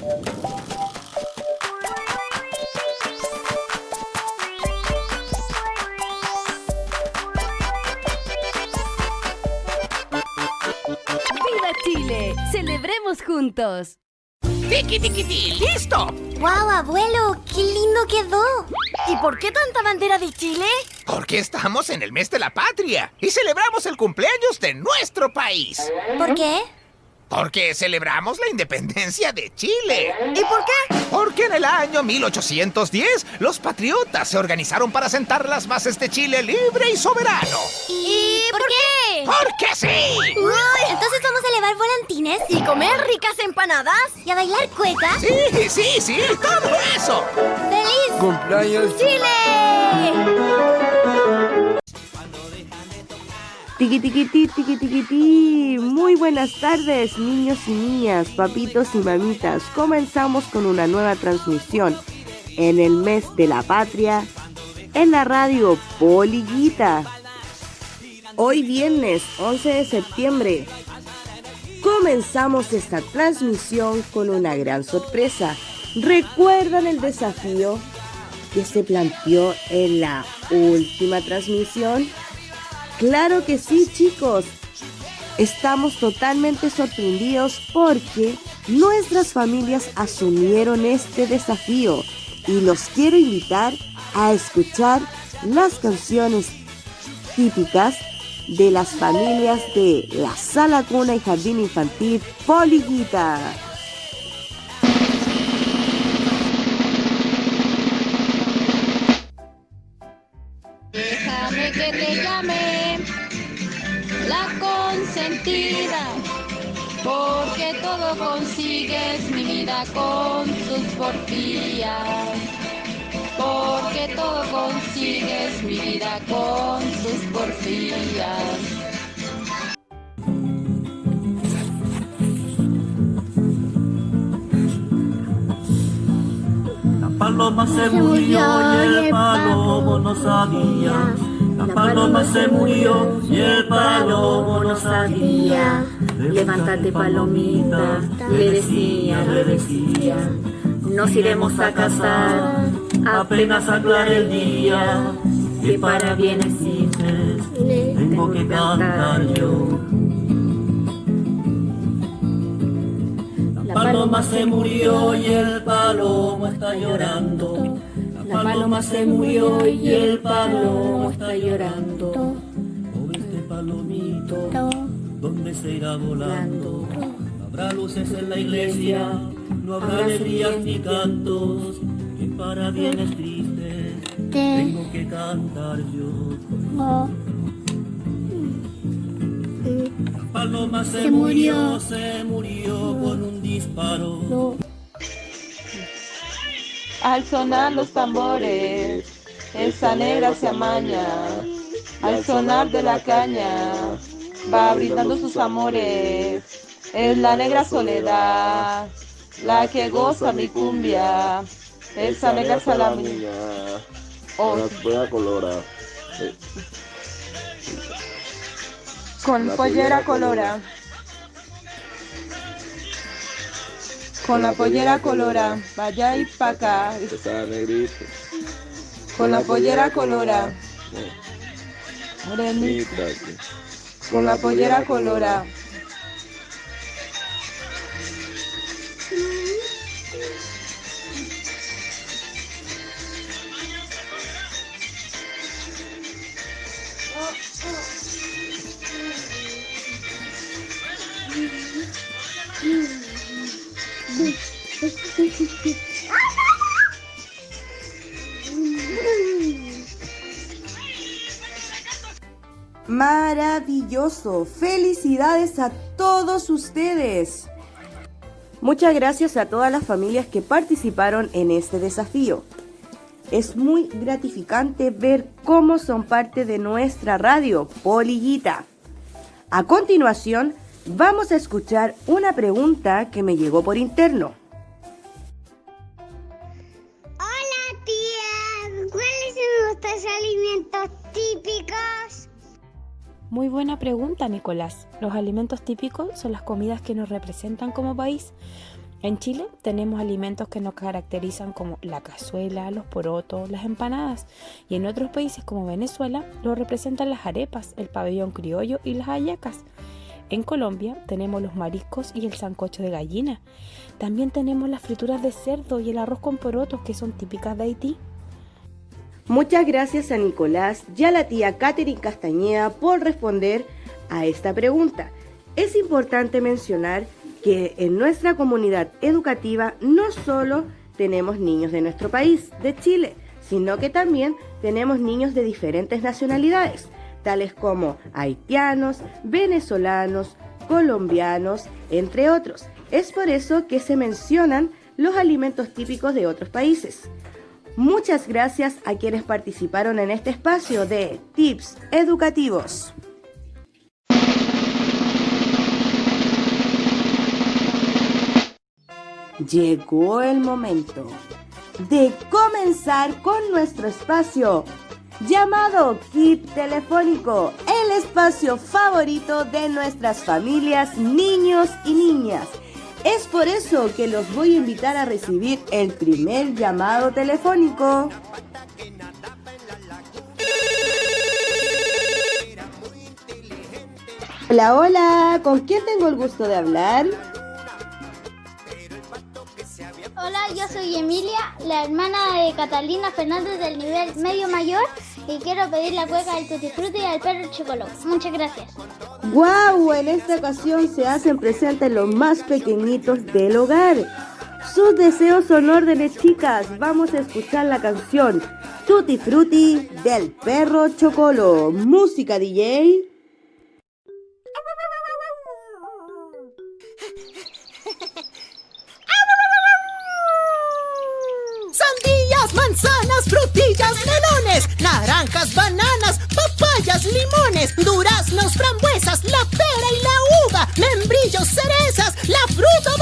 ¡Viva Chile! ¡Celebremos juntos! ¡Tiki, tiki, tiki! ¡Listo! ¡Wow, abuelo! ¡Qué lindo quedó! ¿Y por qué tanta bandera de Chile? Porque estamos en el mes de la patria y celebramos el cumpleaños de nuestro país. ¿Por qué? Porque celebramos la independencia de Chile. ¿Y por qué? Porque en el año 1810 los patriotas se organizaron para sentar las bases de Chile libre y soberano. ¿Y, por qué? ¡Porque sí! Uy, Entonces vamos a elevar volantines ¿Y comer ricas empanadas? y a bailar cueca. Sí, sí, sí, todo eso. ¡Feliz Cumpleaños. Chile! Tiqui tiquití, tiqui tiquití. Muy buenas tardes, niños y niñas, papitos y mamitas. Comenzamos con una nueva transmisión en el mes de la patria en la radio Poliguita. Hoy viernes 11 de septiembre comenzamos esta transmisión con una gran sorpresa. ¿Recuerdan el desafío que se planteó en la última transmisión? Claro que sí, chicos. Estamos totalmente sorprendidos porque nuestras familias asumieron este desafío y los quiero invitar a escuchar las canciones típicas de las familias de la sala cuna y jardín infantil Poliguita. Déjame que te llame la consentida, porque todo consigues mi vida con tus porfías. Porque todo consigues mi vida con tus porfías. Paloma se murió y el palomo no sabía. La paloma se murió y el palomo no sabía. Levántate palomita, le decía, le decía. Nos iremos a casar, apenas aclare el día. Que para bienes hijos tengo que cantar yo. Paloma se murió y el palomo está llorando. La paloma se murió y el palomo está llorando. Pobre este palomito, ¿dónde se irá volando? No habrá luces en la iglesia, no habrá alegrías ni cantos. Que para bienes tristes tengo que cantar yo. La paloma se, murió, se murió con un disparo. Al sonar los tambores, esa negra se amaña. Al sonar de la caña, va brindando sus amores. Es la negra soledad, la que goza mi cumbia. Esa negra salamina. Oh, Buena colora. con pollera colora. Con la pollera colora, vaya y pa' acá. Con la pollera colora, morenita. Con la pollera colora. Maravilloso. Felicidades a todos ustedes. Muchas gracias a todas las familias que participaron en este desafío. Es muy gratificante ver cómo son parte de nuestra radio, Polillita. A continuación, vamos a escuchar una pregunta que me llegó por interno. Muy buena pregunta, Nicolás. Los alimentos típicos son las comidas que nos representan como país. En Chile tenemos alimentos que nos caracterizan como la cazuela, los porotos, las empanadas y en otros países como Venezuela lo representan las arepas, el pabellón criollo y las hallacas. En Colombia tenemos los mariscos y el sancocho de gallina. También tenemos las frituras de cerdo y el arroz con porotos que son típicas de Haití. Muchas gracias a Nicolás y a la tía Catherine Castañeda por responder a esta pregunta. Es importante mencionar que en nuestra comunidad educativa no solo tenemos niños de nuestro país, de Chile, sino que también tenemos niños de diferentes nacionalidades, tales como haitianos, venezolanos, colombianos, entre otros. Es por eso que se mencionan los alimentos típicos de otros países. Muchas gracias a quienes participaron en este espacio de Tips Educativos. Llegó el momento de comenzar con nuestro espacio llamado Kit Telefónico, el espacio favorito de nuestras familias, niños y niñas. Es por eso que los voy a invitar a recibir el primer llamado telefónico. Hola, hola, ¿con quién tengo el gusto de hablar? Hola, yo soy Emilia, la hermana de Catalina Fernández del nivel medio mayor y quiero pedir la cueca del Tutti Frutti y al perro Chocolo. Muchas gracias. ¡Guau! En esta ocasión se hacen presentes los más pequeñitos del hogar. Sus deseos son órdenes, chicas. Vamos a escuchar la canción Tutti Frutti del perro Chocolo. Música DJ. Frambuesas, la pera y la uva, membrillos, cerezas, la fruta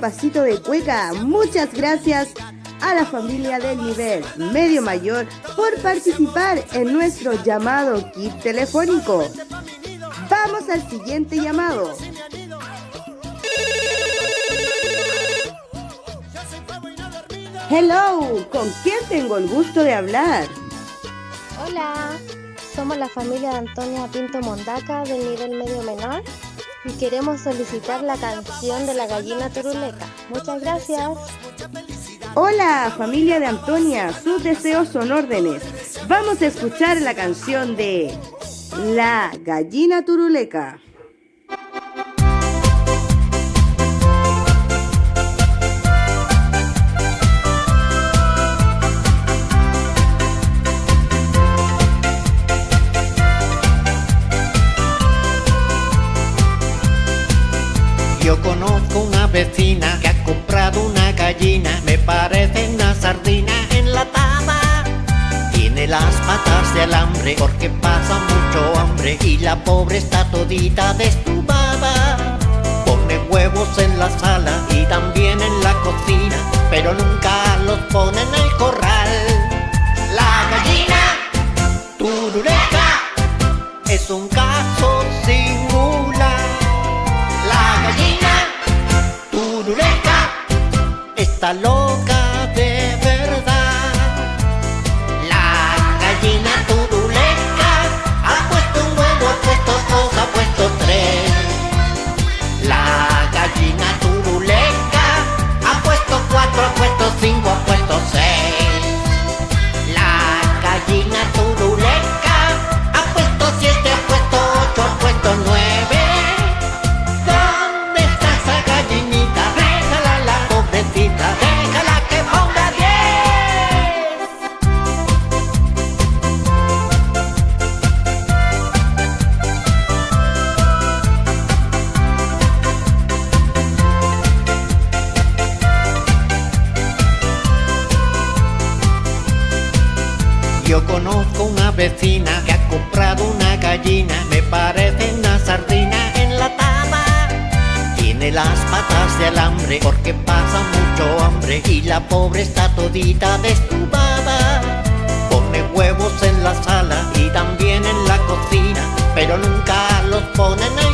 pasito de cueca. Muchas gracias a la familia del nivel medio mayor por participar en nuestro llamado kit telefónico. Vamos al siguiente llamado. Hello, ¿con quién tengo el gusto de hablar? Hola, somos la familia de Antonia Pinto Mondaca del nivel medio menor y queremos solicitar la canción de la gallina turuleca. Muchas gracias. Hola, familia de Antonia, sus deseos son órdenes. Vamos a escuchar la canción de La gallina turuleca. Alambre porque pasa mucho hambre y la pobre está todita destubada. Pone huevos en la sala y también en la cocina, pero nunca los pone en el corral. La gallina turuleca es un caso singular. La gallina turuleca está loca todita destubada. Pone huevos en la sala y también en la cocina, pero nunca los pone en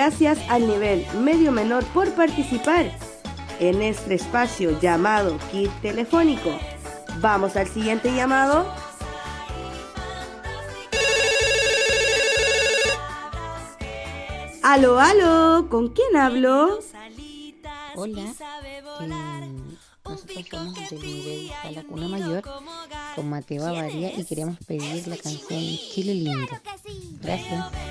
gracias al nivel medio menor por participar en este espacio llamado Kit Telefónico. Vamos al siguiente llamado. Aló, aló, ¿con quién hablo? Hola, eh, nosotros somos del nivel a la cuna mayor con Mateo Avaria y queremos pedir la canción Chile Lindo. Gracias.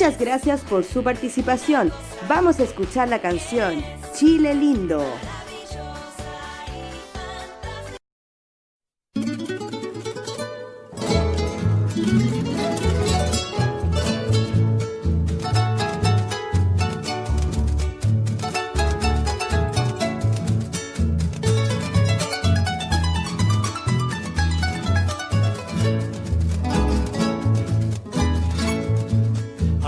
Muchas gracias por su participación. Vamos a escuchar la canción Chile Lindo.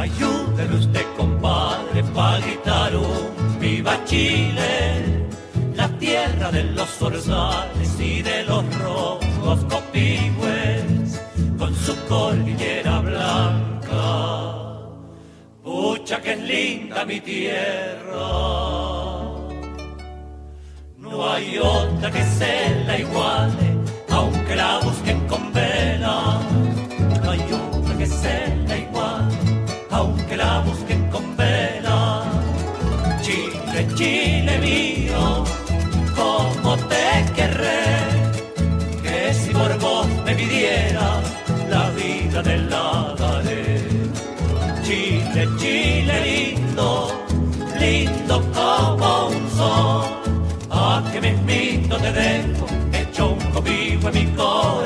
Ayúdeme usted, compadre, pa' gritar un viva Chile, la tierra de los zorzales y de los rojos copigües, con su cordillera blanca. Pucha que es linda mi tierra, no hay otra que se la iguale, aunque la busquen con vela. Chile, mío, como te querré, que si por vos me pidiera, la vida te la. Chile, Chile lindo, lindo como un sol, a que mismito te dejo, hecho un cobijo en mi corazón.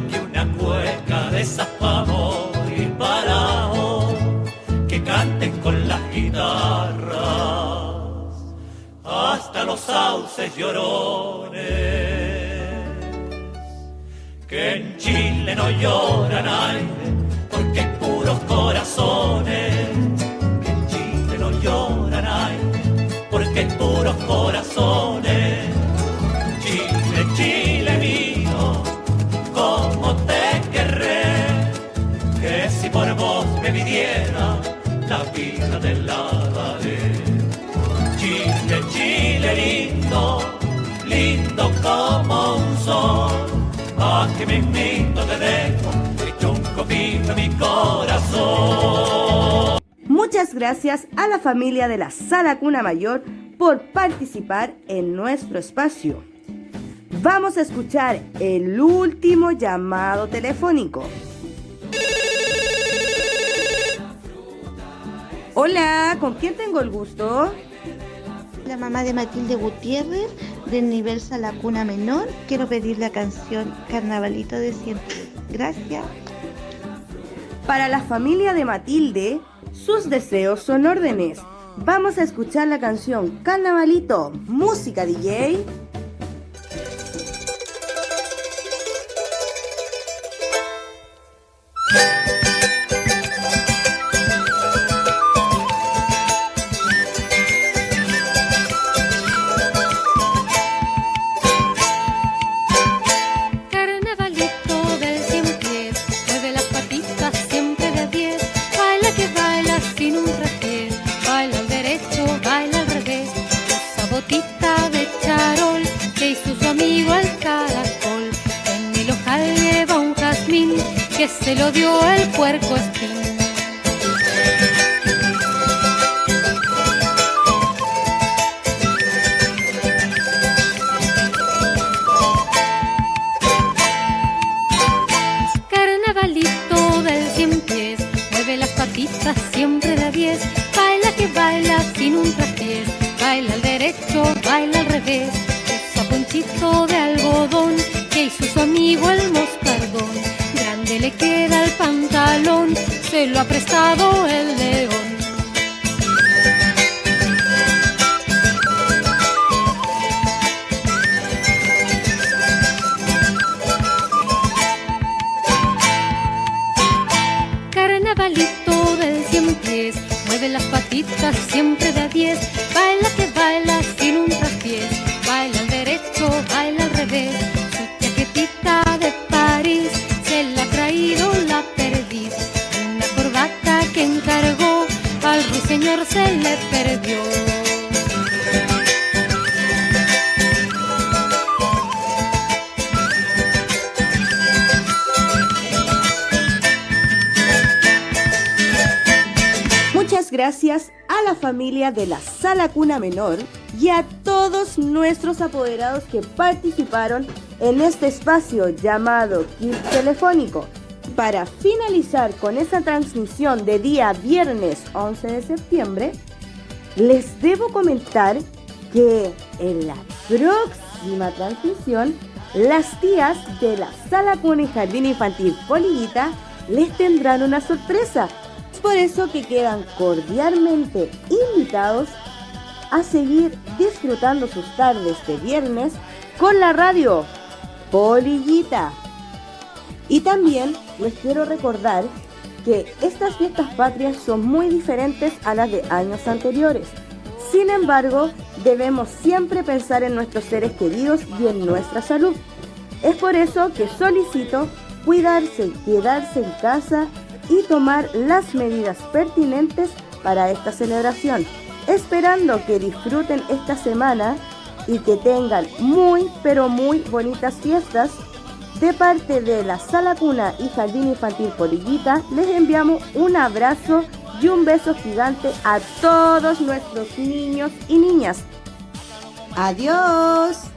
que una cueca de esas pa' morir parado, que canten con las guitarras hasta los sauces llorones. Que en Chile no lloran aire, porque hay puros corazones. Que en Chile no lloran aire, porque hay puros corazones. Chile, Chile. Mi corazón. Muchas gracias a la familia de la Sala Cuna Mayor por participar en nuestro espacio. Vamos a escuchar el último llamado telefónico. Hola, ¿con quién tengo el gusto? La mamá de Matilde Gutiérrez, del nivel Sala Cuna Menor, quiero pedir la canción Carnavalito de siempre. Gracias. Para la familia de Matilde, sus deseos son órdenes. Vamos a escuchar la canción Carnavalito, música DJ. Siempre de a diez, baila que baila sin un traspiés, baila al derecho, baila al revés, usa ponchito de algodón que hizo su amigo el moscardón, grande le queda el pantalón, se lo ha prestado el de la Sala Cuna Menor y a todos nuestros apoderados que participaron en este espacio llamado Kit Telefónico. Para finalizar con esta transmisión de día viernes 11 de septiembre, les debo comentar que en la próxima transmisión, las tías de la Sala Cuna y Jardín Infantil Polillita les tendrán una sorpresa. Por eso que quedan cordialmente invitados a seguir disfrutando sus tardes de viernes con la radio Polillita. Y también les quiero recordar que estas fiestas patrias son muy diferentes a las de años anteriores. Sin embargo, debemos siempre pensar en nuestros seres queridos y en nuestra salud. Es por eso que solicito cuidarse, quedarse en casa y tomar las medidas pertinentes para esta celebración. Esperando que disfruten esta semana y que tengan muy pero muy bonitas fiestas. De parte de la Sala Cuna y Jardín Infantil Polillita, les enviamos un abrazo y un beso gigante a todos nuestros niños y niñas. Adiós.